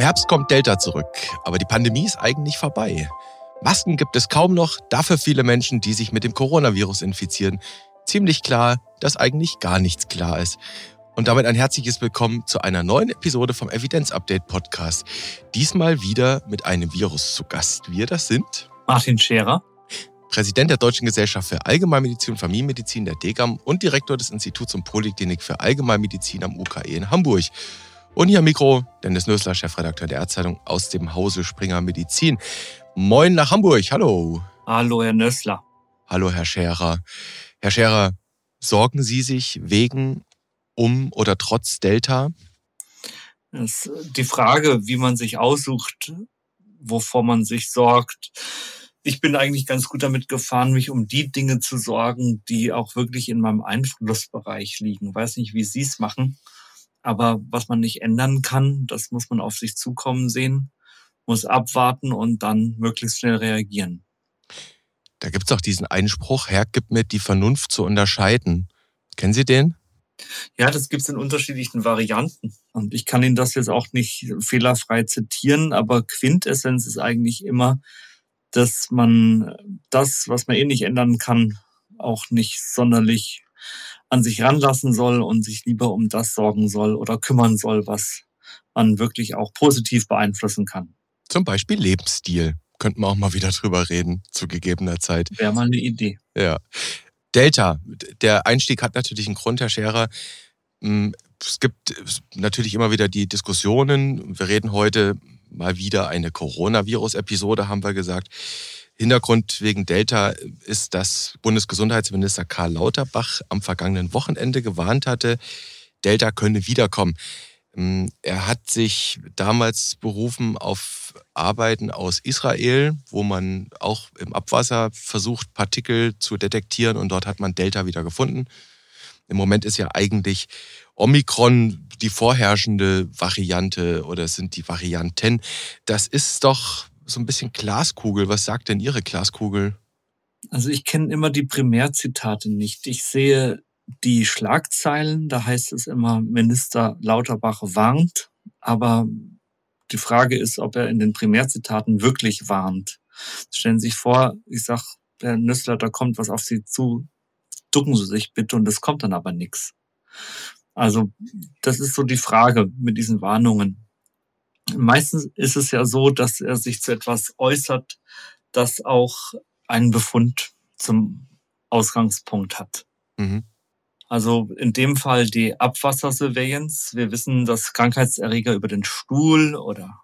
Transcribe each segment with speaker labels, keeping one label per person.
Speaker 1: Im Herbst kommt Delta zurück, aber die Pandemie ist eigentlich vorbei. Masken gibt es kaum noch, dafür viele Menschen, die sich mit dem Coronavirus infizieren. Ziemlich klar, dass eigentlich gar nichts klar ist. Und damit ein herzliches Willkommen zu einer neuen Episode vom Evidenz Update Podcast. Diesmal wieder mit einem Virus zu Gast. Wir das sind
Speaker 2: Martin Scherer,
Speaker 1: Präsident der Deutschen Gesellschaft für Allgemeinmedizin und Familienmedizin der DGAM und Direktor des Instituts und Poliklinik für Allgemeinmedizin am UKE in Hamburg. Und hier am Mikro Dennis Nösler, Chefredakteur der Ärzteitung aus dem Hause Springer Medizin. Moin nach Hamburg, hallo.
Speaker 2: Hallo, Herr Nössler.
Speaker 1: Hallo, Herr Scherer. Herr Scherer, sorgen Sie sich wegen, um oder trotz Delta?
Speaker 2: Das ist die Frage, wie man sich aussucht, wovor man sich sorgt. Ich bin eigentlich ganz gut damit gefahren, mich um die Dinge zu sorgen, die auch wirklich in meinem Einflussbereich liegen. Ich weiß nicht, wie Sie es machen. Aber was man nicht ändern kann, das muss man auf sich zukommen sehen, muss abwarten und dann möglichst schnell reagieren.
Speaker 1: Da gibt es auch diesen Einspruch, Herr, gib mir die Vernunft zu unterscheiden. Kennen Sie den?
Speaker 2: Ja, das gibt es in unterschiedlichen Varianten. Und ich kann Ihnen das jetzt auch nicht fehlerfrei zitieren, aber Quintessenz ist eigentlich immer, dass man das, was man eh nicht ändern kann, auch nicht sonderlich an sich ranlassen soll und sich lieber um das sorgen soll oder kümmern soll, was man wirklich auch positiv beeinflussen kann.
Speaker 1: Zum Beispiel Lebensstil. Könnten wir auch mal wieder drüber reden, zu gegebener Zeit.
Speaker 2: Wäre mal eine Idee.
Speaker 1: Ja. Delta, der Einstieg hat natürlich einen Grund, Herr Scherer. Hm, es gibt natürlich immer wieder die Diskussionen. Wir reden heute mal wieder eine Coronavirus-Episode, haben wir gesagt. Hintergrund wegen Delta ist, dass Bundesgesundheitsminister Karl Lauterbach am vergangenen Wochenende gewarnt hatte, Delta könne wiederkommen. Ähm, er hat sich damals berufen auf Arbeiten aus Israel, wo man auch im Abwasser versucht, Partikel zu detektieren und dort hat man Delta wieder gefunden. Im Moment ist ja eigentlich Omikron die vorherrschende Variante oder sind die Varianten. Das ist doch so ein bisschen Glaskugel. Was sagt denn Ihre Glaskugel?
Speaker 2: Also ich kenne immer die Primärzitate nicht. Ich sehe die Schlagzeilen, da heißt es immer, Minister Lauterbach warnt, aber die Frage ist, ob er in den Primärzitaten wirklich warnt. Stellen Sie sich vor, ich sag, Herr Nüssler, da kommt was auf Sie zu, ducken Sie sich bitte und es kommt dann aber nichts. Also das ist so die Frage mit diesen Warnungen. Meistens ist es ja so, dass er sich zu etwas äußert, das auch einen Befund zum Ausgangspunkt hat. Mhm. Also in dem Fall die Abwassersurveillance. Wir wissen, dass Krankheitserreger über den Stuhl oder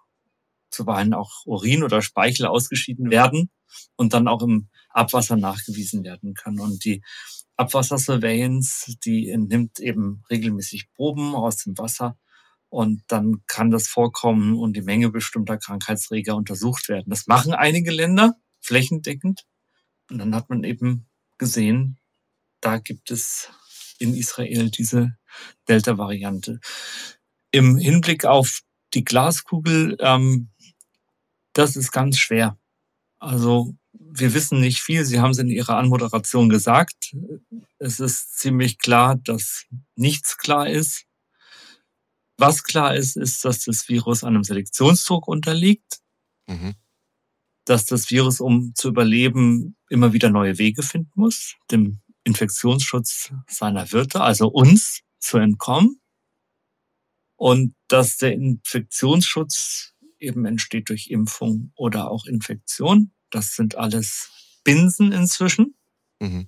Speaker 2: zuweilen auch Urin oder Speichel ausgeschieden werden und dann auch im Abwasser nachgewiesen werden kann. Und die Abwassersurveillance, die entnimmt eben regelmäßig Proben aus dem Wasser und dann kann das Vorkommen und die Menge bestimmter Krankheitserreger untersucht werden. Das machen einige Länder flächendeckend. Und dann hat man eben gesehen, da gibt es in Israel diese Delta-Variante. Im Hinblick auf die Glaskugel, ähm, das ist ganz schwer. Also wir wissen nicht viel. Sie haben es in Ihrer Anmoderation gesagt. Es ist ziemlich klar, dass nichts klar ist. Was klar ist, ist, dass das Virus einem Selektionsdruck unterliegt, mhm. dass das Virus, um zu überleben, immer wieder neue Wege finden muss, dem Infektionsschutz seiner Wirte, also uns, zu entkommen. Und dass der Infektionsschutz eben entsteht durch Impfung oder auch Infektion. Das sind alles Binsen inzwischen. Mhm.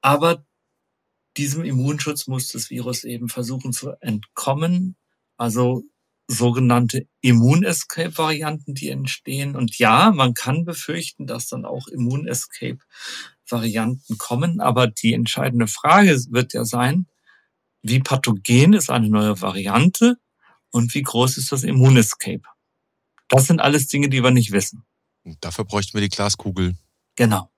Speaker 2: Aber diesem Immunschutz muss das Virus eben versuchen zu entkommen. Also sogenannte Immun-Escape-Varianten, die entstehen. Und ja, man kann befürchten, dass dann auch Immun-Escape-Varianten kommen. Aber die entscheidende Frage wird ja sein, wie pathogen ist eine neue Variante und wie groß ist das Immun-Escape? Das sind alles Dinge, die wir nicht wissen.
Speaker 1: Dafür bräuchten wir die Glaskugel.
Speaker 2: Genau.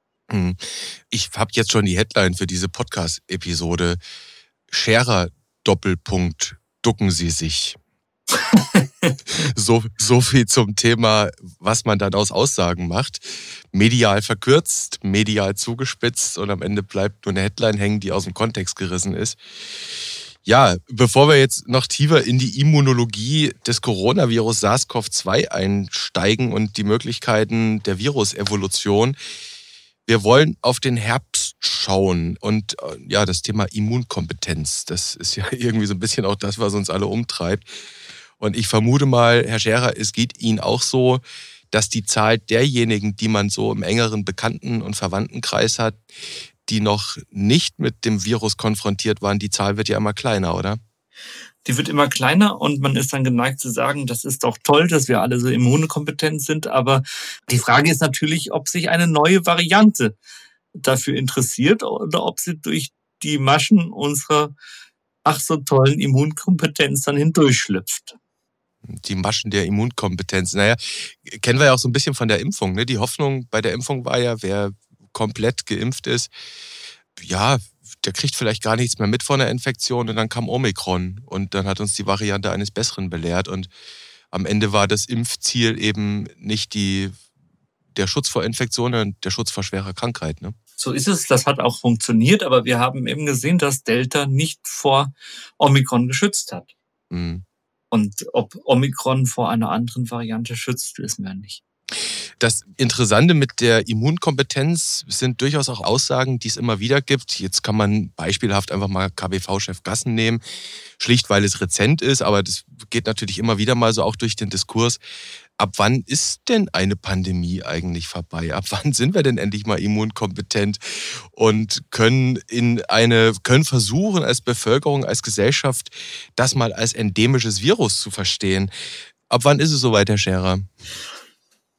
Speaker 1: Ich habe jetzt schon die Headline für diese Podcast-Episode. Scherer Doppelpunkt, ducken Sie sich. so, so viel zum Thema, was man dann aus Aussagen macht. Medial verkürzt, medial zugespitzt und am Ende bleibt nur eine Headline hängen, die aus dem Kontext gerissen ist. Ja, bevor wir jetzt noch tiefer in die Immunologie des Coronavirus SARS-CoV-2 einsteigen und die Möglichkeiten der Virusevolution, wir wollen auf den Herbst schauen und äh, ja, das Thema Immunkompetenz, das ist ja irgendwie so ein bisschen auch das, was uns alle umtreibt. Und ich vermute mal, Herr Scherer, es geht Ihnen auch so, dass die Zahl derjenigen, die man so im engeren Bekannten- und Verwandtenkreis hat, die noch nicht mit dem Virus konfrontiert waren, die Zahl wird ja immer kleiner, oder?
Speaker 2: Die wird immer kleiner und man ist dann geneigt zu sagen, das ist doch toll, dass wir alle so immunkompetent sind. Aber die Frage ist natürlich, ob sich eine neue Variante dafür interessiert oder ob sie durch die Maschen unserer ach so tollen Immunkompetenz dann hindurchschlüpft.
Speaker 1: Die Maschen der Immunkompetenz. Naja, kennen wir ja auch so ein bisschen von der Impfung. Ne? Die Hoffnung bei der Impfung war ja, wer komplett geimpft ist, ja, der kriegt vielleicht gar nichts mehr mit von der Infektion und dann kam Omikron und dann hat uns die Variante eines Besseren belehrt und am Ende war das Impfziel eben nicht die, der Schutz vor Infektionen, sondern der Schutz vor schwerer Krankheit. Ne?
Speaker 2: So ist es, das hat auch funktioniert, aber wir haben eben gesehen, dass Delta nicht vor Omikron geschützt hat. Mhm. Und ob Omikron vor einer anderen Variante schützt, wissen wir nicht.
Speaker 1: Das Interessante mit der Immunkompetenz sind durchaus auch Aussagen, die es immer wieder gibt. Jetzt kann man beispielhaft einfach mal KBV-Chef Gassen nehmen, schlicht weil es rezent ist, aber das geht natürlich immer wieder mal so auch durch den Diskurs. Ab wann ist denn eine Pandemie eigentlich vorbei? Ab wann sind wir denn endlich mal immunkompetent und können in eine, können versuchen als Bevölkerung, als Gesellschaft, das mal als endemisches Virus zu verstehen? Ab wann ist es soweit, Herr Scherer?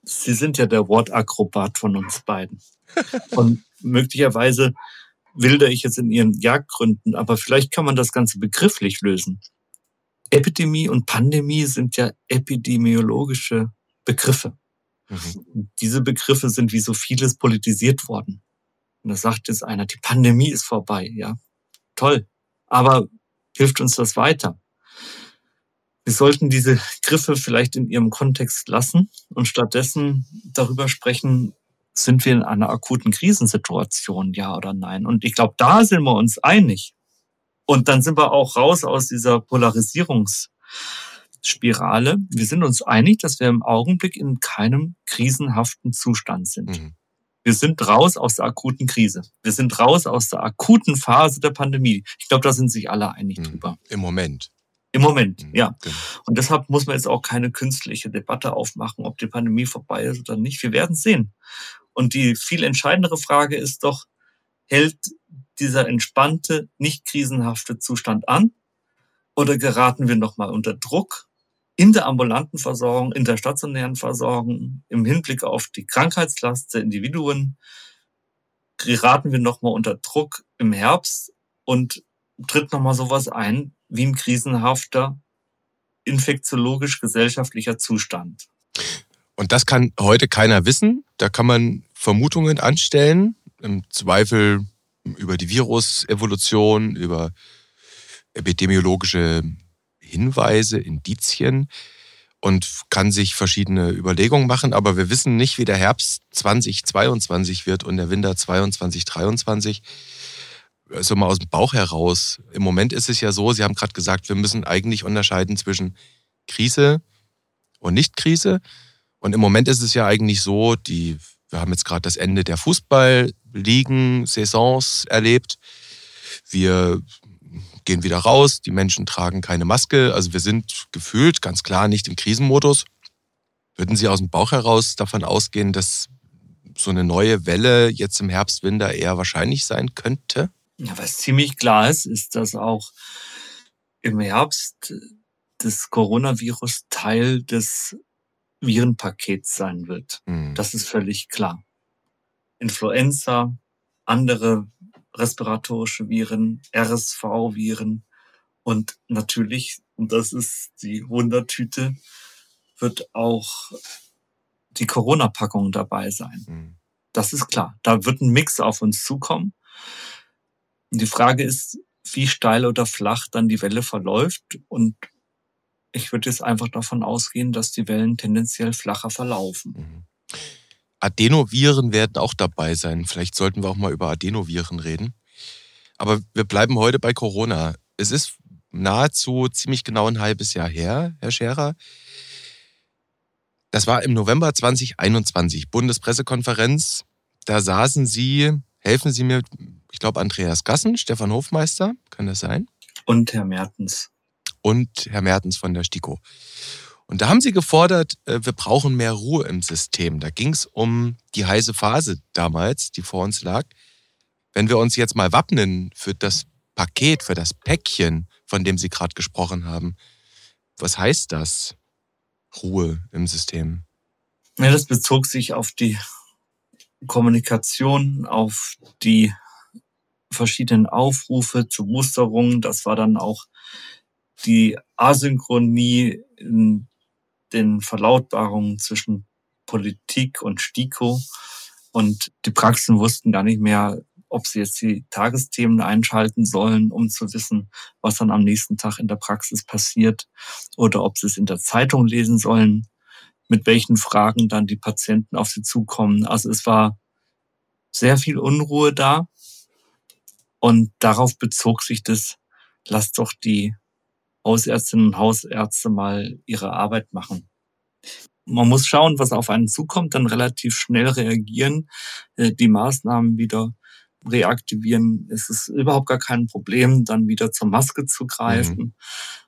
Speaker 2: Sie sind ja der Wortakrobat von uns beiden. Und möglicherweise wilder ich jetzt in Ihren Jagdgründen, aber vielleicht kann man das Ganze begrifflich lösen. Epidemie und Pandemie sind ja epidemiologische Begriffe. Mhm. Diese Begriffe sind wie so vieles politisiert worden. Und da sagt jetzt einer, die Pandemie ist vorbei. Ja, toll. Aber hilft uns das weiter? Wir sollten diese Griffe vielleicht in ihrem Kontext lassen und stattdessen darüber sprechen, sind wir in einer akuten Krisensituation, ja oder nein? Und ich glaube, da sind wir uns einig. Und dann sind wir auch raus aus dieser Polarisierungsspirale. Wir sind uns einig, dass wir im Augenblick in keinem krisenhaften Zustand sind. Mhm. Wir sind raus aus der akuten Krise. Wir sind raus aus der akuten Phase der Pandemie. Ich glaube, da sind sich alle einig mhm. drüber.
Speaker 1: Im Moment.
Speaker 2: Im Moment, mhm, ja. Genau. Und deshalb muss man jetzt auch keine künstliche Debatte aufmachen, ob die Pandemie vorbei ist oder nicht. Wir werden sehen. Und die viel entscheidendere Frage ist doch, hält dieser entspannte, nicht krisenhafte Zustand an? Oder geraten wir nochmal unter Druck in der ambulanten Versorgung, in der stationären Versorgung, im Hinblick auf die Krankheitslast der Individuen? Geraten wir nochmal unter Druck im Herbst und tritt nochmal sowas ein wie ein krisenhafter infektiologisch-gesellschaftlicher Zustand.
Speaker 1: Und das kann heute keiner wissen. Da kann man Vermutungen anstellen, im Zweifel über die Virusevolution, über epidemiologische Hinweise, Indizien und kann sich verschiedene Überlegungen machen. Aber wir wissen nicht, wie der Herbst 2022 wird und der Winter 2022, 2023 so mal aus dem Bauch heraus. Im Moment ist es ja so, Sie haben gerade gesagt, wir müssen eigentlich unterscheiden zwischen Krise und Nicht-Krise. Und im Moment ist es ja eigentlich so, die, wir haben jetzt gerade das Ende der Fußballligen-Saisons erlebt. Wir gehen wieder raus, die Menschen tragen keine Maske. Also wir sind gefühlt ganz klar nicht im Krisenmodus. Würden Sie aus dem Bauch heraus davon ausgehen, dass so eine neue Welle jetzt im Herbst, Winter eher wahrscheinlich sein könnte?
Speaker 2: Ja, was ziemlich klar ist, ist, dass auch im Herbst das Coronavirus Teil des Virenpakets sein wird. Mhm. Das ist völlig klar. Influenza, andere respiratorische Viren, RSV-Viren und natürlich, und das ist die Wundertüte, wird auch die Corona-Packung dabei sein. Mhm. Das ist klar. Da wird ein Mix auf uns zukommen. Die Frage ist, wie steil oder flach dann die Welle verläuft. Und ich würde jetzt einfach davon ausgehen, dass die Wellen tendenziell flacher verlaufen. Mhm.
Speaker 1: Adenoviren werden auch dabei sein. Vielleicht sollten wir auch mal über Adenoviren reden. Aber wir bleiben heute bei Corona. Es ist nahezu ziemlich genau ein halbes Jahr her, Herr Scherer. Das war im November 2021, Bundespressekonferenz. Da saßen Sie, helfen Sie mir, ich glaube Andreas Gassen, Stefan Hofmeister, kann das sein?
Speaker 2: Und Herr Mertens.
Speaker 1: Und Herr Mertens von der STIKO. Und da haben Sie gefordert, äh, wir brauchen mehr Ruhe im System. Da ging es um die heiße Phase damals, die vor uns lag. Wenn wir uns jetzt mal wappnen für das Paket, für das Päckchen, von dem Sie gerade gesprochen haben, was heißt das? Ruhe im System?
Speaker 2: Ja, das bezog sich auf die Kommunikation, auf die verschiedenen Aufrufe zur Musterung. Das war dann auch die Asynchronie in den Verlautbarungen zwischen Politik und STIKO. Und die Praxen wussten gar nicht mehr, ob sie jetzt die Tagesthemen einschalten sollen, um zu wissen, was dann am nächsten Tag in der Praxis passiert, oder ob sie es in der Zeitung lesen sollen, mit welchen Fragen dann die Patienten auf sie zukommen. Also es war sehr viel Unruhe da und darauf bezog sich das, lasst doch die Hausärztinnen und Hausärzte mal ihre Arbeit machen. Man muss schauen, was auf einen zukommt, dann relativ schnell reagieren, äh, die Maßnahmen wieder reaktivieren. Es ist überhaupt gar kein Problem, dann wieder zur Maske zu greifen. Mhm.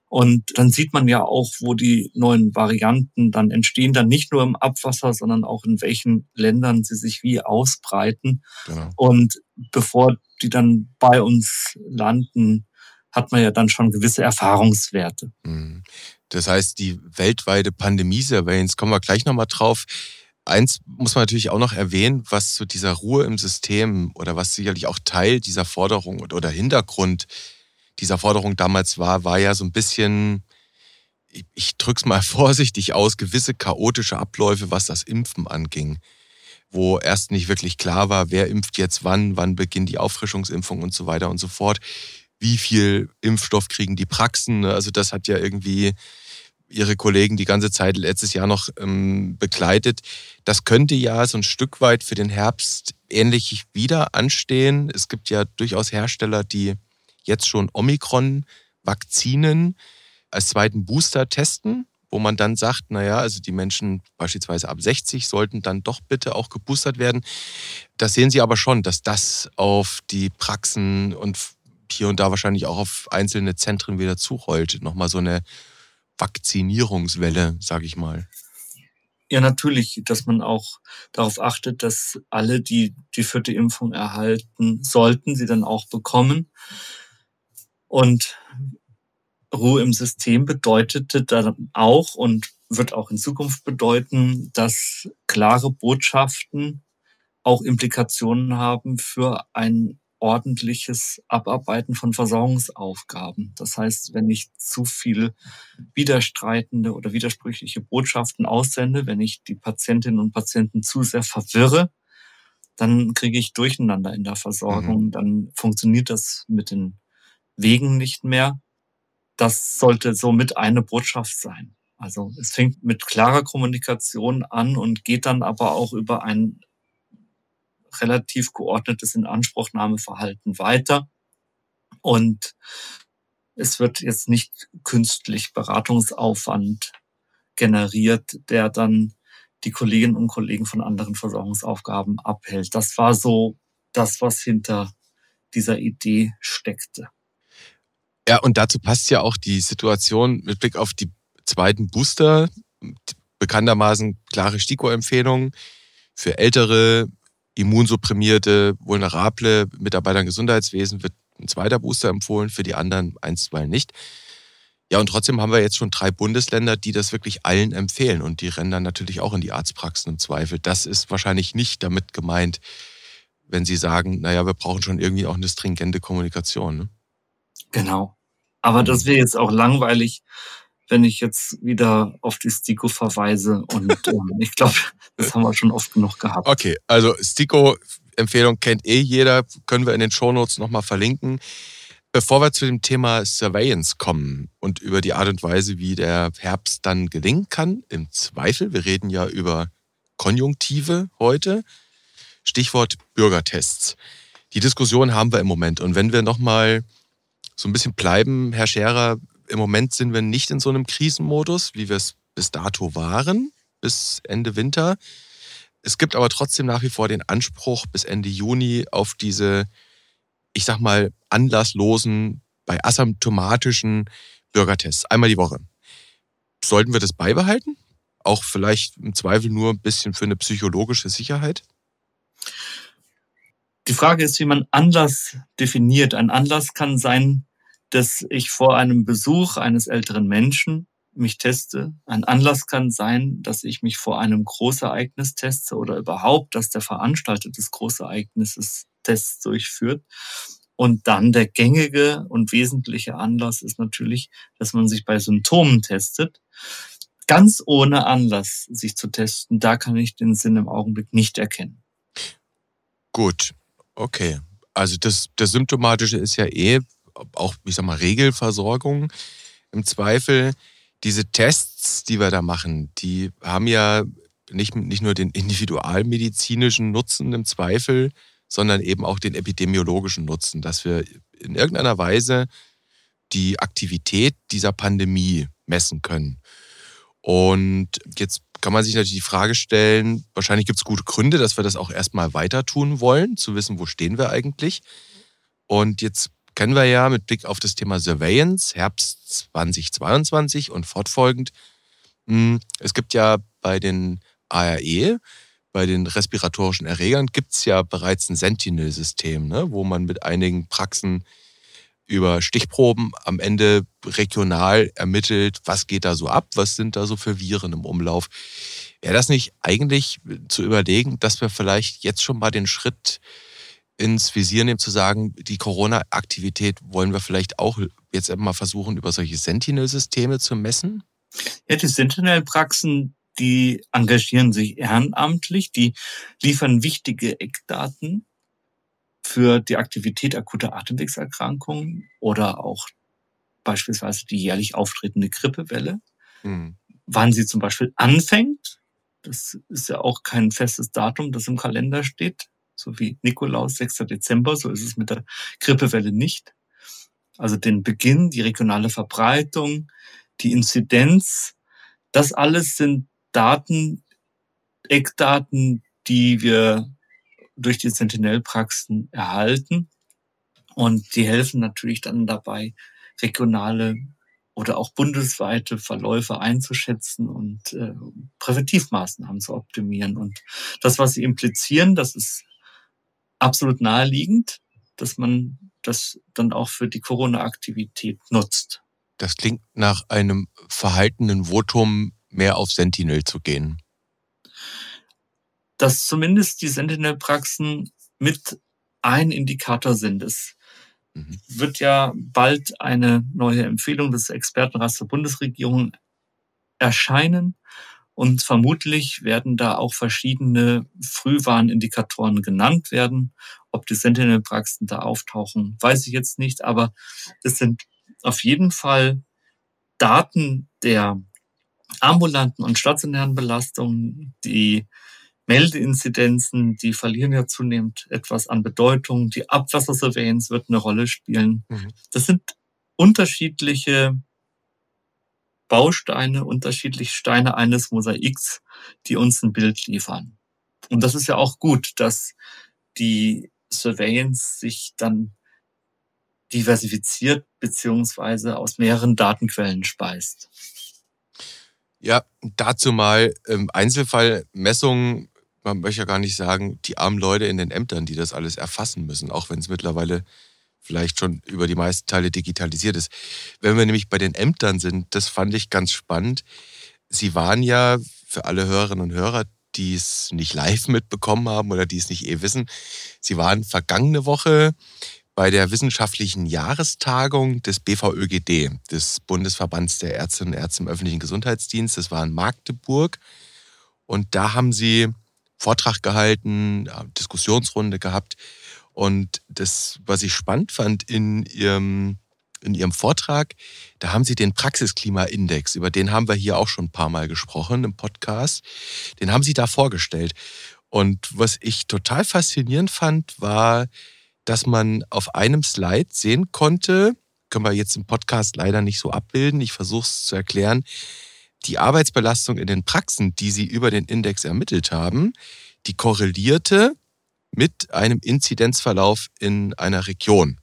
Speaker 2: Und dann sieht man ja auch, wo die neuen Varianten dann entstehen, dann nicht nur im Abwasser, sondern auch in welchen Ländern sie sich wie ausbreiten. Genau. Und bevor die dann bei uns landen, hat man ja dann schon gewisse Erfahrungswerte.
Speaker 1: Mhm. Das heißt, die weltweite Pandemie-Surveillance, kommen wir gleich nochmal drauf. Eins muss man natürlich auch noch erwähnen, was zu dieser Ruhe im System oder was sicherlich auch Teil dieser Forderung oder Hintergrund dieser Forderung damals war, war ja so ein bisschen, ich drück's mal vorsichtig aus, gewisse chaotische Abläufe, was das Impfen anging. Wo erst nicht wirklich klar war, wer impft jetzt wann, wann beginnt die Auffrischungsimpfung und so weiter und so fort. Wie viel Impfstoff kriegen die Praxen? Also das hat ja irgendwie ihre Kollegen die ganze Zeit letztes Jahr noch ähm, begleitet. Das könnte ja so ein Stück weit für den Herbst ähnlich wieder anstehen. Es gibt ja durchaus Hersteller, die jetzt schon Omikron-Vakzinen als zweiten Booster testen, wo man dann sagt, naja, also die Menschen beispielsweise ab 60 sollten dann doch bitte auch geboostert werden. Das sehen Sie aber schon, dass das auf die Praxen und hier und da wahrscheinlich auch auf einzelne Zentren wieder zurollt. Nochmal so eine Vakzinierungswelle, sage ich mal.
Speaker 2: Ja, natürlich, dass man auch darauf achtet, dass alle, die die vierte Impfung erhalten sollten, sie dann auch bekommen. Und Ruhe im System bedeutete dann auch und wird auch in Zukunft bedeuten, dass klare Botschaften auch Implikationen haben für ein ordentliches Abarbeiten von Versorgungsaufgaben. Das heißt, wenn ich zu viel widerstreitende oder widersprüchliche Botschaften aussende, wenn ich die Patientinnen und Patienten zu sehr verwirre, dann kriege ich Durcheinander in der Versorgung. Mhm. Dann funktioniert das mit den Wegen nicht mehr. Das sollte somit eine Botschaft sein. Also es fängt mit klarer Kommunikation an und geht dann aber auch über ein relativ geordnetes Inanspruchnahmeverhalten weiter. Und es wird jetzt nicht künstlich Beratungsaufwand generiert, der dann die Kolleginnen und Kollegen von anderen Versorgungsaufgaben abhält. Das war so das, was hinter dieser Idee steckte.
Speaker 1: Ja, und dazu passt ja auch die Situation mit Blick auf die zweiten Booster. Bekanntermaßen klare STIKO-Empfehlungen für ältere, immunsupprimierte, vulnerable Mitarbeiter im Gesundheitswesen wird ein zweiter Booster empfohlen, für die anderen einstweilen nicht. Ja, und trotzdem haben wir jetzt schon drei Bundesländer, die das wirklich allen empfehlen. Und die rennen dann natürlich auch in die Arztpraxen im Zweifel. Das ist wahrscheinlich nicht damit gemeint, wenn Sie sagen, naja, wir brauchen schon irgendwie auch eine stringente Kommunikation. Ne?
Speaker 2: Genau. Aber das wäre jetzt auch langweilig, wenn ich jetzt wieder auf die Stiko verweise. Und ähm, ich glaube, das haben wir schon oft genug gehabt.
Speaker 1: Okay, also Stiko-Empfehlung kennt eh jeder, können wir in den Shownotes nochmal verlinken. Bevor wir zu dem Thema Surveillance kommen und über die Art und Weise, wie der Herbst dann gelingen kann, im Zweifel, wir reden ja über Konjunktive heute, Stichwort Bürgertests. Die Diskussion haben wir im Moment. Und wenn wir nochmal so ein bisschen bleiben, Herr Scherer, im Moment sind wir nicht in so einem Krisenmodus, wie wir es bis dato waren, bis Ende Winter. Es gibt aber trotzdem nach wie vor den Anspruch bis Ende Juni auf diese, ich sag mal, anlasslosen, bei asymptomatischen Bürgertests. Einmal die Woche. Sollten wir das beibehalten? Auch vielleicht im Zweifel nur ein bisschen für eine psychologische Sicherheit?
Speaker 2: Die Frage ist, wie man Anlass definiert. Ein Anlass kann sein, dass ich vor einem Besuch eines älteren Menschen mich teste. Ein Anlass kann sein, dass ich mich vor einem Großereignis teste oder überhaupt, dass der Veranstalter des Großereignisses Tests durchführt. Und dann der gängige und wesentliche Anlass ist natürlich, dass man sich bei Symptomen testet. Ganz ohne Anlass, sich zu testen, da kann ich den Sinn im Augenblick nicht erkennen.
Speaker 1: Gut, okay. Also das, das Symptomatische ist ja eh auch, ich sag mal, Regelversorgung im Zweifel diese Tests, die wir da machen, die haben ja nicht, nicht nur den individualmedizinischen Nutzen im Zweifel, sondern eben auch den epidemiologischen Nutzen, dass wir in irgendeiner Weise die Aktivität dieser Pandemie messen können. Und jetzt kann man sich natürlich die Frage stellen, wahrscheinlich gibt es gute Gründe, dass wir das auch erstmal weiter tun wollen, zu wissen, wo stehen wir eigentlich. Und jetzt kennen wir ja mit Blick auf das Thema Surveillance, Herbst 2022 und fortfolgend. Hm, es gibt ja bei den ARE, bei den respiratorischen Erregern, gibt es ja bereits ein Sentinel-System, ne, wo man mit einigen Praxen über Stichproben am Ende regional ermittelt, was geht da so ab, was sind da so für Viren im Umlauf. Wäre das nicht eigentlich zu überlegen, dass wir vielleicht jetzt schon mal den Schritt ins Visier nehmen, zu sagen, die Corona-Aktivität wollen wir vielleicht auch jetzt mal versuchen, über solche Sentinel-Systeme zu messen?
Speaker 2: Ja, die Sentinel-Praxen, die engagieren sich ehrenamtlich, die liefern wichtige Eckdaten für die Aktivität akuter Atemwegserkrankungen oder auch beispielsweise die jährlich auftretende Grippewelle. Hm. Wann sie zum Beispiel anfängt, das ist ja auch kein festes Datum, das im Kalender steht so wie Nikolaus, 6. Dezember, so ist es mit der Grippewelle nicht. Also den Beginn, die regionale Verbreitung, die Inzidenz, das alles sind Daten, Eckdaten, die wir durch die Sentinel-Praxen erhalten. Und die helfen natürlich dann dabei, regionale oder auch bundesweite Verläufe einzuschätzen und äh, Präventivmaßnahmen zu optimieren. Und das, was sie implizieren, das ist absolut naheliegend, dass man das dann auch für die Corona-Aktivität nutzt.
Speaker 1: Das klingt nach einem verhaltenen Votum, mehr auf Sentinel zu gehen.
Speaker 2: Dass zumindest die Sentinel-Praxen mit ein Indikator sind. Es mhm. wird ja bald eine neue Empfehlung des Expertenrats der Bundesregierung erscheinen. Und vermutlich werden da auch verschiedene Frühwarnindikatoren genannt werden. Ob die Sentinel-Praxen da auftauchen, weiß ich jetzt nicht. Aber es sind auf jeden Fall Daten der ambulanten und stationären Belastungen, die Meldeinzidenzen, die verlieren ja zunehmend etwas an Bedeutung. Die Abwassersurveillance wird eine Rolle spielen. Mhm. Das sind unterschiedliche Bausteine, unterschiedliche Steine eines Mosaiks, die uns ein Bild liefern. Und das ist ja auch gut, dass die Surveillance sich dann diversifiziert beziehungsweise aus mehreren Datenquellen speist.
Speaker 1: Ja, dazu mal im Einzelfall Messungen, man möchte ja gar nicht sagen, die armen Leute in den Ämtern, die das alles erfassen müssen, auch wenn es mittlerweile vielleicht schon über die meisten Teile digitalisiert ist. Wenn wir nämlich bei den Ämtern sind, das fand ich ganz spannend. Sie waren ja für alle Hörerinnen und Hörer, die es nicht live mitbekommen haben oder die es nicht eh wissen, Sie waren vergangene Woche bei der wissenschaftlichen Jahrestagung des BVÖGD, des Bundesverbands der Ärztinnen und Ärzte im öffentlichen Gesundheitsdienst. Das war in Magdeburg. Und da haben Sie Vortrag gehalten, Diskussionsrunde gehabt und das, was ich spannend fand in ihrem, in ihrem Vortrag, da haben sie den Praxisklima-Index, über den haben wir hier auch schon ein paar Mal gesprochen im Podcast, den haben sie da vorgestellt. Und was ich total faszinierend fand, war, dass man auf einem Slide sehen konnte, können wir jetzt im Podcast leider nicht so abbilden. Ich versuche es zu erklären. Die Arbeitsbelastung in den Praxen, die Sie über den Index ermittelt haben, die korrelierte mit einem Inzidenzverlauf in einer Region.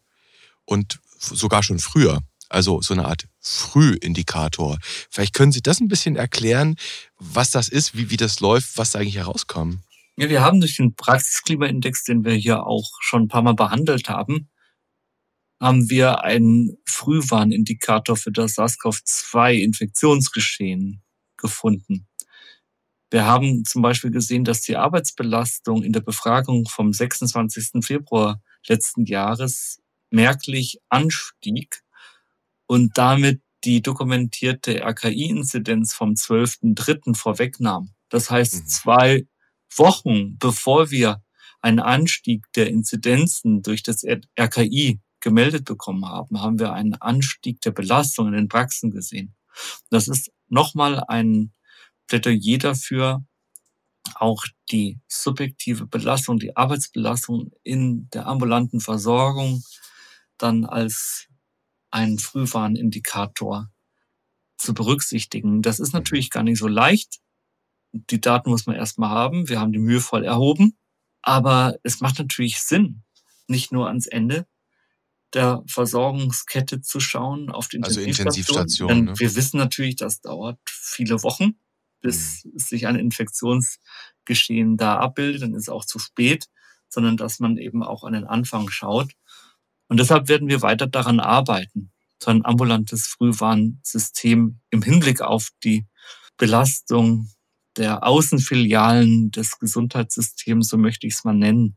Speaker 1: Und sogar schon früher. Also so eine Art Frühindikator. Vielleicht können Sie das ein bisschen erklären, was das ist, wie, wie das läuft, was da eigentlich herauskommt.
Speaker 2: Ja, wir haben durch den Praxisklimaindex, den wir hier auch schon ein paar Mal behandelt haben, haben wir einen Frühwarnindikator für das SARS-CoV-2-Infektionsgeschehen gefunden. Wir haben zum Beispiel gesehen, dass die Arbeitsbelastung in der Befragung vom 26. Februar letzten Jahres merklich anstieg und damit die dokumentierte RKI-Inzidenz vom 12.3. vorwegnahm. Das heißt, mhm. zwei Wochen bevor wir einen Anstieg der Inzidenzen durch das RKI gemeldet bekommen haben, haben wir einen Anstieg der Belastung in den Praxen gesehen. Das ist nochmal ein Plädoyer dafür, auch die subjektive Belastung, die Arbeitsbelastung in der ambulanten Versorgung dann als einen Frühwarnindikator zu berücksichtigen. Das ist natürlich gar nicht so leicht. Die Daten muss man erstmal haben. Wir haben die mühevoll erhoben. Aber es macht natürlich Sinn, nicht nur ans Ende der Versorgungskette zu schauen, auf die
Speaker 1: also Intensivstationen.
Speaker 2: Denn ne? wir wissen natürlich, das dauert viele Wochen, bis mhm. sich ein Infektionsgeschehen da abbildet. Dann ist es auch zu spät, sondern dass man eben auch an den Anfang schaut. Und deshalb werden wir weiter daran arbeiten, so ein ambulantes Frühwarnsystem im Hinblick auf die Belastung der Außenfilialen des Gesundheitssystems, so möchte ich es mal nennen,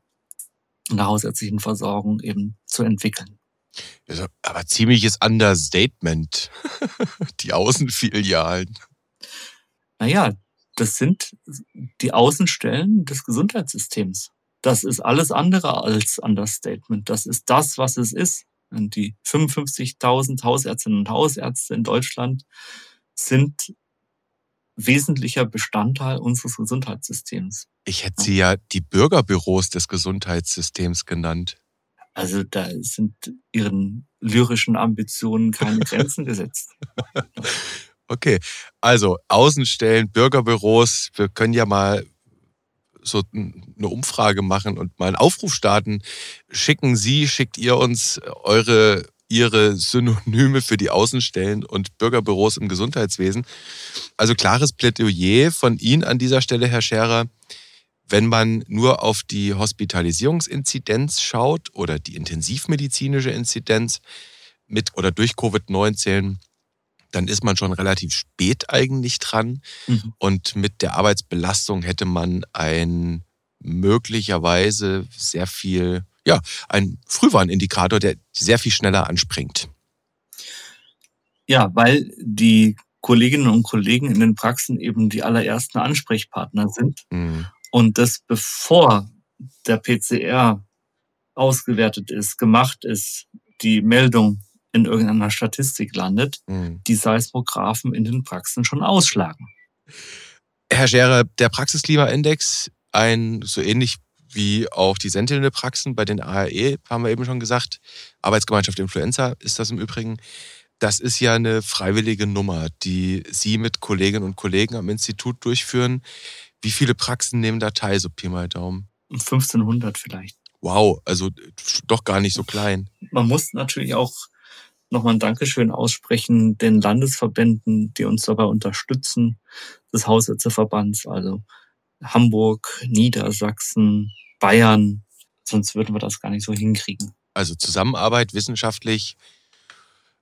Speaker 2: in der hausärztlichen Versorgung eben zu entwickeln.
Speaker 1: Aber ziemliches Understatement. die Außenfilialen.
Speaker 2: Naja, das sind die Außenstellen des Gesundheitssystems. Das ist alles andere als Understatement. Das ist das, was es ist. Und die 55.000 Hausärztinnen und Hausärzte in Deutschland sind wesentlicher Bestandteil unseres Gesundheitssystems.
Speaker 1: Ich hätte sie ja die Bürgerbüros des Gesundheitssystems genannt.
Speaker 2: Also da sind ihren lyrischen Ambitionen keine Grenzen gesetzt.
Speaker 1: Okay, also Außenstellen, Bürgerbüros, wir können ja mal so eine Umfrage machen und mal einen Aufruf starten. Schicken Sie, schickt ihr uns eure ihre Synonyme für die Außenstellen und Bürgerbüros im Gesundheitswesen. Also klares Plädoyer von Ihnen an dieser Stelle, Herr Scherer. Wenn man nur auf die Hospitalisierungsinzidenz schaut oder die intensivmedizinische Inzidenz mit oder durch Covid-19, dann ist man schon relativ spät eigentlich dran. Mhm. Und mit der Arbeitsbelastung hätte man ein möglicherweise sehr viel, ja, ein Frühwarnindikator, der sehr viel schneller anspringt.
Speaker 2: Ja, weil die Kolleginnen und Kollegen in den Praxen eben die allerersten Ansprechpartner sind. Mhm. Und das bevor der PCR ausgewertet ist, gemacht ist, die Meldung in irgendeiner Statistik landet, mhm. die Seismographen in den Praxen schon ausschlagen.
Speaker 1: Herr Scherer, der Praxisklimaindex, ein so ähnlich wie auch die Sentinel-Praxen bei den ARE, haben wir eben schon gesagt, Arbeitsgemeinschaft Influenza ist das im Übrigen. Das ist ja eine freiwillige Nummer, die Sie mit Kolleginnen und Kollegen am Institut durchführen. Wie viele Praxen nehmen da teil, so Pi mal Daumen?
Speaker 2: 1500 vielleicht.
Speaker 1: Wow, also doch gar nicht so klein.
Speaker 2: Man muss natürlich auch nochmal ein Dankeschön aussprechen den Landesverbänden, die uns dabei unterstützen, des Hausärzteverbands, also Hamburg, Niedersachsen, Bayern. Sonst würden wir das gar nicht so hinkriegen.
Speaker 1: Also Zusammenarbeit wissenschaftlich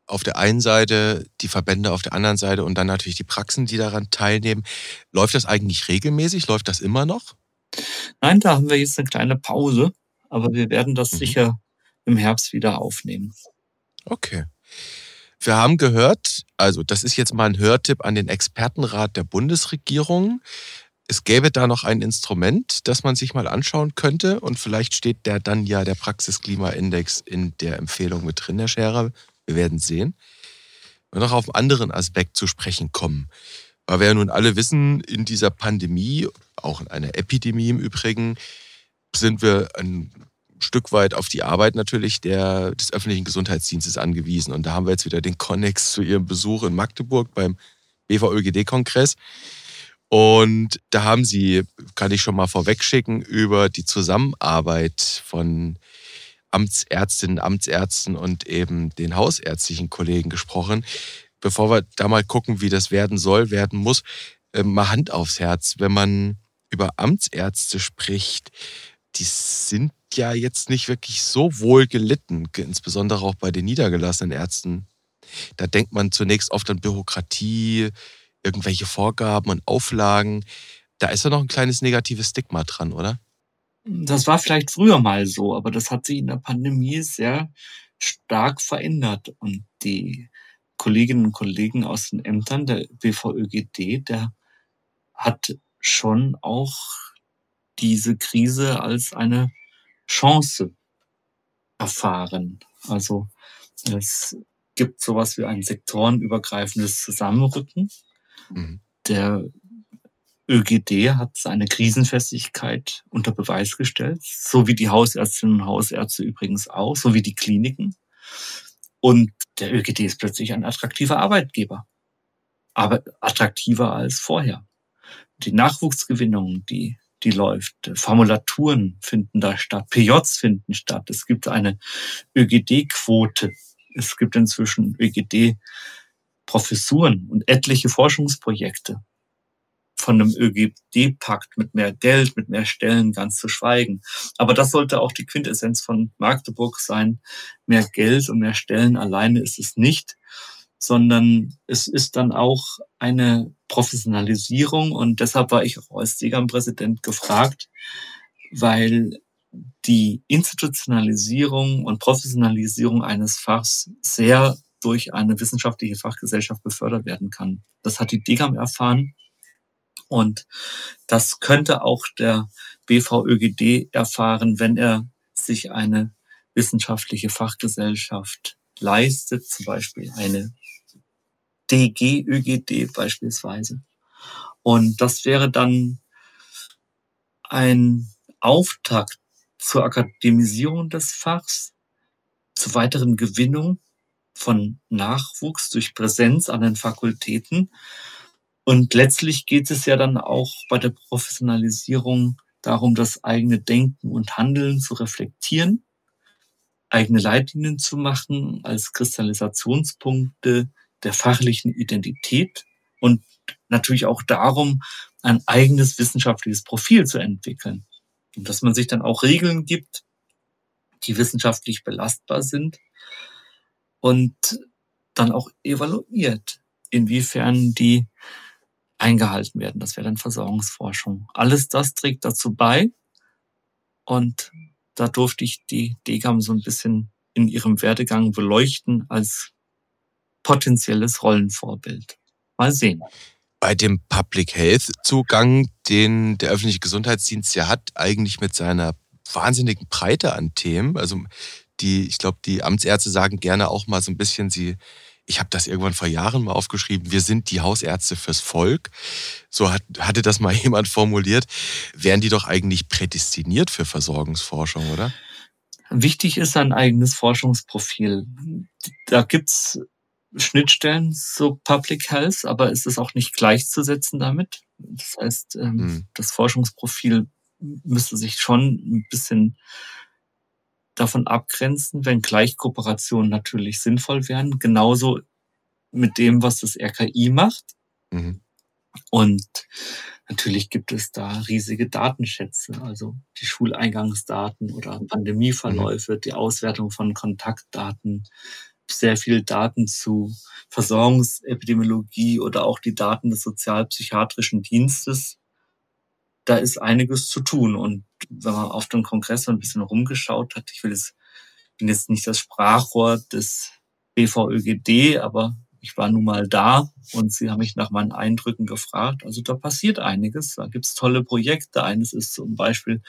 Speaker 1: auf der einen Seite, die Verbände auf der anderen Seite und dann natürlich die Praxen, die daran teilnehmen. Läuft das eigentlich regelmäßig? Läuft das immer noch?
Speaker 2: Nein, da haben wir jetzt eine kleine Pause, aber wir werden das mhm. sicher im Herbst wieder aufnehmen.
Speaker 1: Okay. Wir haben gehört, also das ist jetzt mal ein Hörtipp an den Expertenrat der Bundesregierung. Es gäbe da noch ein Instrument, das man sich mal anschauen könnte und vielleicht steht der dann ja der Praxisklimaindex in der Empfehlung mit drin, Herr Scherer. Wir werden sehen. Und noch auf einen anderen Aspekt zu sprechen kommen. Weil wir ja nun alle wissen, in dieser Pandemie, auch in einer Epidemie im Übrigen, sind wir ein Stück weit auf die Arbeit natürlich der, des öffentlichen Gesundheitsdienstes angewiesen. Und da haben wir jetzt wieder den Konnex zu Ihrem Besuch in Magdeburg beim BVÖGD-Kongress. Und da haben Sie, kann ich schon mal vorwegschicken, über die Zusammenarbeit von Amtsärztinnen, Amtsärzten und eben den hausärztlichen Kollegen gesprochen. Bevor wir da mal gucken, wie das werden soll, werden muss, äh, mal Hand aufs Herz. Wenn man über Amtsärzte spricht, die sind ja jetzt nicht wirklich so wohl gelitten, insbesondere auch bei den niedergelassenen Ärzten. Da denkt man zunächst oft an Bürokratie, irgendwelche Vorgaben und Auflagen. Da ist ja noch ein kleines negatives Stigma dran, oder?
Speaker 2: Das war vielleicht früher mal so, aber das hat sich in der Pandemie sehr stark verändert. Und die Kolleginnen und Kollegen aus den Ämtern der BVÖGD, der hat schon auch diese Krise als eine Chance erfahren. Also es gibt sowas wie ein sektorenübergreifendes Zusammenrücken. Mhm. Der ÖGD hat seine Krisenfestigkeit unter Beweis gestellt, so wie die Hausärztinnen und Hausärzte übrigens auch, so wie die Kliniken. Und der ÖGD ist plötzlich ein attraktiver Arbeitgeber, aber attraktiver als vorher. Die Nachwuchsgewinnung, die die läuft. Formulaturen finden da statt, PJs finden statt. Es gibt eine ÖGD-Quote. Es gibt inzwischen ÖGD-Professuren und etliche Forschungsprojekte. Von einem ÖGD-Pakt mit mehr Geld, mit mehr Stellen ganz zu schweigen. Aber das sollte auch die Quintessenz von Magdeburg sein. Mehr Geld und mehr Stellen alleine ist es nicht sondern es ist dann auch eine Professionalisierung und deshalb war ich auch als Degam-Präsident gefragt, weil die Institutionalisierung und Professionalisierung eines Fachs sehr durch eine wissenschaftliche Fachgesellschaft befördert werden kann. Das hat die Degam erfahren und das könnte auch der BVÖGD erfahren, wenn er sich eine wissenschaftliche Fachgesellschaft leistet, zum Beispiel eine DG, ÖGD beispielsweise. Und das wäre dann ein Auftakt zur Akademisierung des Fachs, zur weiteren Gewinnung von Nachwuchs durch Präsenz an den Fakultäten. Und letztlich geht es ja dann auch bei der Professionalisierung darum, das eigene Denken und Handeln zu reflektieren, eigene Leitlinien zu machen als Kristallisationspunkte der fachlichen Identität und natürlich auch darum, ein eigenes wissenschaftliches Profil zu entwickeln. Und dass man sich dann auch Regeln gibt, die wissenschaftlich belastbar sind und dann auch evaluiert, inwiefern die eingehalten werden. Das wäre dann Versorgungsforschung. Alles das trägt dazu bei und da durfte ich die DGAM so ein bisschen in ihrem Werdegang beleuchten als potenzielles Rollenvorbild. Mal sehen.
Speaker 1: Bei dem Public Health Zugang, den der öffentliche Gesundheitsdienst ja hat, eigentlich mit seiner wahnsinnigen Breite an Themen. Also die, ich glaube, die Amtsärzte sagen gerne auch mal so ein bisschen, sie, ich habe das irgendwann vor Jahren mal aufgeschrieben, wir sind die Hausärzte fürs Volk. So hat, hatte das mal jemand formuliert. Wären die doch eigentlich prädestiniert für Versorgungsforschung, oder?
Speaker 2: Wichtig ist ein eigenes Forschungsprofil. Da gibt's Schnittstellen zu Public Health, aber es ist auch nicht gleichzusetzen damit. Das heißt, mhm. das Forschungsprofil müsste sich schon ein bisschen davon abgrenzen, wenn gleich Kooperationen natürlich sinnvoll wären. Genauso mit dem, was das RKI macht. Mhm. Und natürlich gibt es da riesige Datenschätze, also die Schuleingangsdaten oder Pandemieverläufe, mhm. die Auswertung von Kontaktdaten, sehr viel Daten zu Versorgungsepidemiologie oder auch die Daten des sozialpsychiatrischen Dienstes. Da ist einiges zu tun. Und wenn man auf dem Kongress ein bisschen rumgeschaut hat, ich will jetzt, bin jetzt nicht das Sprachrohr des BVÖGD, aber ich war nun mal da und sie haben mich nach meinen Eindrücken gefragt. Also da passiert einiges. Da gibt's tolle Projekte. Eines ist zum Beispiel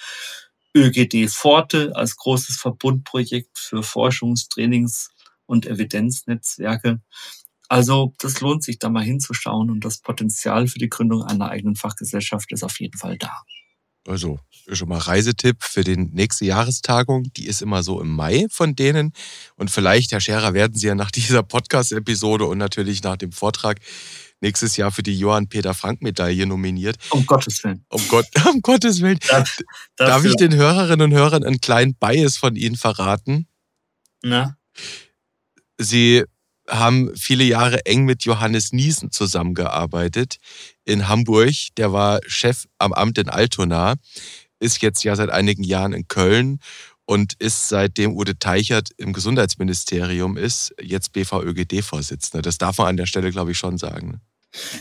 Speaker 2: ÖGD Forte als großes Verbundprojekt für Forschungstrainings und Evidenznetzwerke. Also das lohnt sich da mal hinzuschauen und das Potenzial für die Gründung einer eigenen Fachgesellschaft ist auf jeden Fall da.
Speaker 1: Also schon mal Reisetipp für die nächste Jahrestagung. Die ist immer so im Mai von denen. Und vielleicht, Herr Scherer, werden Sie ja nach dieser Podcast-Episode und natürlich nach dem Vortrag nächstes Jahr für die Johann Peter Frank Medaille nominiert.
Speaker 2: Um Gottes Willen.
Speaker 1: Um, Gott, um Gottes Willen. Darf, darf ich den Hörerinnen und Hörern einen kleinen Bias von Ihnen verraten?
Speaker 2: Na?
Speaker 1: Sie haben viele Jahre eng mit Johannes Niesen zusammengearbeitet in Hamburg. Der war Chef am Amt in Altona, ist jetzt ja seit einigen Jahren in Köln und ist seitdem Ude Teichert im Gesundheitsministerium ist, jetzt BVÖGD-Vorsitzender. Das darf man an der Stelle, glaube ich, schon sagen.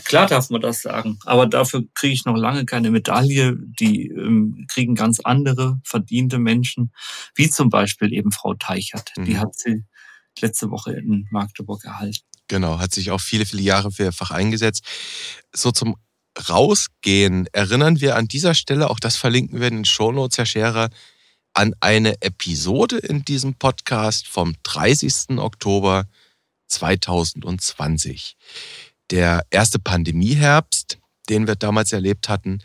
Speaker 2: Klar darf man das sagen, aber dafür kriege ich noch lange keine Medaille. Die ähm, kriegen ganz andere verdiente Menschen, wie zum Beispiel eben Frau Teichert. Mhm. Die hat sie letzte Woche in Magdeburg erhalten.
Speaker 1: Genau, hat sich auch viele, viele Jahre mehrfach eingesetzt. So zum Rausgehen erinnern wir an dieser Stelle, auch das verlinken wir in den Shownotes, Herr Scherer, an eine Episode in diesem Podcast vom 30. Oktober 2020 der erste Pandemieherbst, den wir damals erlebt hatten.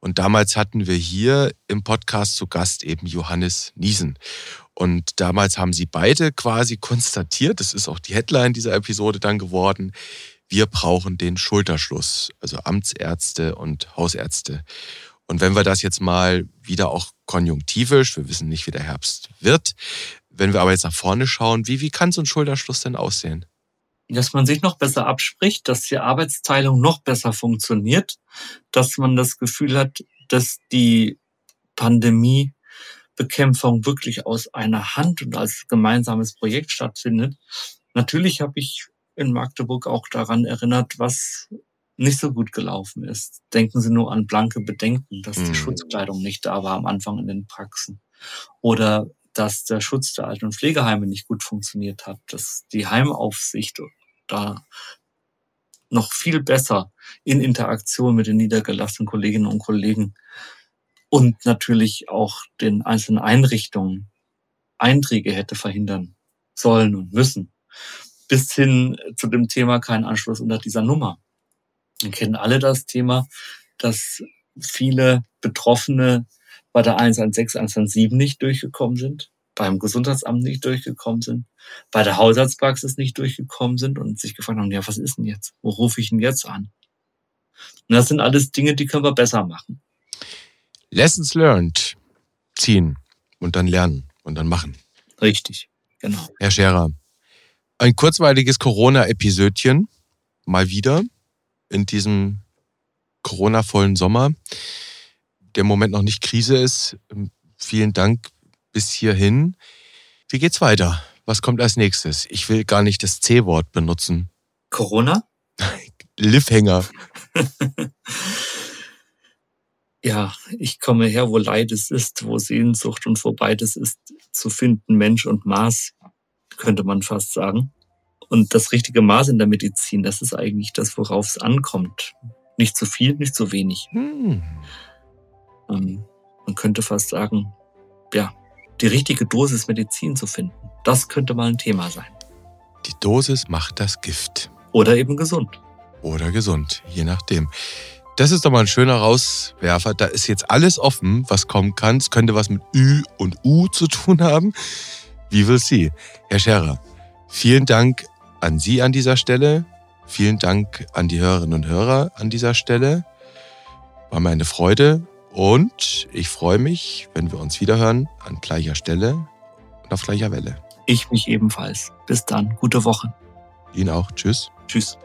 Speaker 1: Und damals hatten wir hier im Podcast zu Gast eben Johannes Niesen. Und damals haben sie beide quasi konstatiert, das ist auch die Headline dieser Episode dann geworden, wir brauchen den Schulterschluss, also Amtsärzte und Hausärzte. Und wenn wir das jetzt mal wieder auch konjunktivisch, wir wissen nicht, wie der Herbst wird, wenn wir aber jetzt nach vorne schauen, wie, wie kann so ein Schulterschluss denn aussehen?
Speaker 2: Dass man sich noch besser abspricht, dass die Arbeitsteilung noch besser funktioniert, dass man das Gefühl hat, dass die Pandemiebekämpfung wirklich aus einer Hand und als gemeinsames Projekt stattfindet. Natürlich habe ich in Magdeburg auch daran erinnert, was nicht so gut gelaufen ist. Denken Sie nur an blanke Bedenken, dass die mhm. Schutzkleidung nicht da war am Anfang in den Praxen. Oder dass der Schutz der Alten- und Pflegeheime nicht gut funktioniert hat, dass die Heimaufsicht da noch viel besser in Interaktion mit den niedergelassenen Kolleginnen und Kollegen und natürlich auch den einzelnen Einrichtungen Einträge hätte verhindern sollen und müssen. Bis hin zu dem Thema kein Anschluss unter dieser Nummer. Wir kennen alle das Thema, dass viele Betroffene bei der 116, 117 nicht durchgekommen sind, beim Gesundheitsamt nicht durchgekommen sind, bei der Hausarztpraxis nicht durchgekommen sind und sich gefragt haben, ja, was ist denn jetzt? Wo rufe ich ihn jetzt an? Und das sind alles Dinge, die können wir besser machen.
Speaker 1: Lessons learned. Ziehen und dann lernen und dann machen.
Speaker 2: Richtig, genau.
Speaker 1: Herr Scherer, ein kurzweiliges Corona-Episödchen, mal wieder in diesem Corona-vollen Sommer, der im Moment noch nicht Krise ist. Vielen Dank bis hierhin. Wie geht's weiter? Was kommt als nächstes? Ich will gar nicht das C-Wort benutzen.
Speaker 2: Corona?
Speaker 1: Liffhanger.
Speaker 2: ja, ich komme her, wo Leides ist, wo Sehnsucht und wo beides ist, zu finden, Mensch und Maß, könnte man fast sagen. Und das richtige Maß in der Medizin, das ist eigentlich das, worauf es ankommt. Nicht zu viel, nicht zu wenig. Hm. Ähm, man könnte fast sagen, ja, die richtige Dosis Medizin zu finden. Das könnte mal ein Thema sein.
Speaker 1: Die Dosis macht das Gift.
Speaker 2: Oder eben gesund.
Speaker 1: Oder gesund, je nachdem. Das ist doch mal ein schöner Rauswerfer. Da ist jetzt alles offen, was kommen kann. Es könnte was mit Ü und U zu tun haben. Wie will sie? Herr Scherer, vielen Dank an Sie an dieser Stelle. Vielen Dank an die Hörerinnen und Hörer an dieser Stelle. War mir eine Freude. Und ich freue mich, wenn wir uns wiederhören an gleicher Stelle und auf gleicher Welle.
Speaker 2: Ich mich ebenfalls. Bis dann. Gute Woche.
Speaker 1: Ihnen auch. Tschüss.
Speaker 2: Tschüss.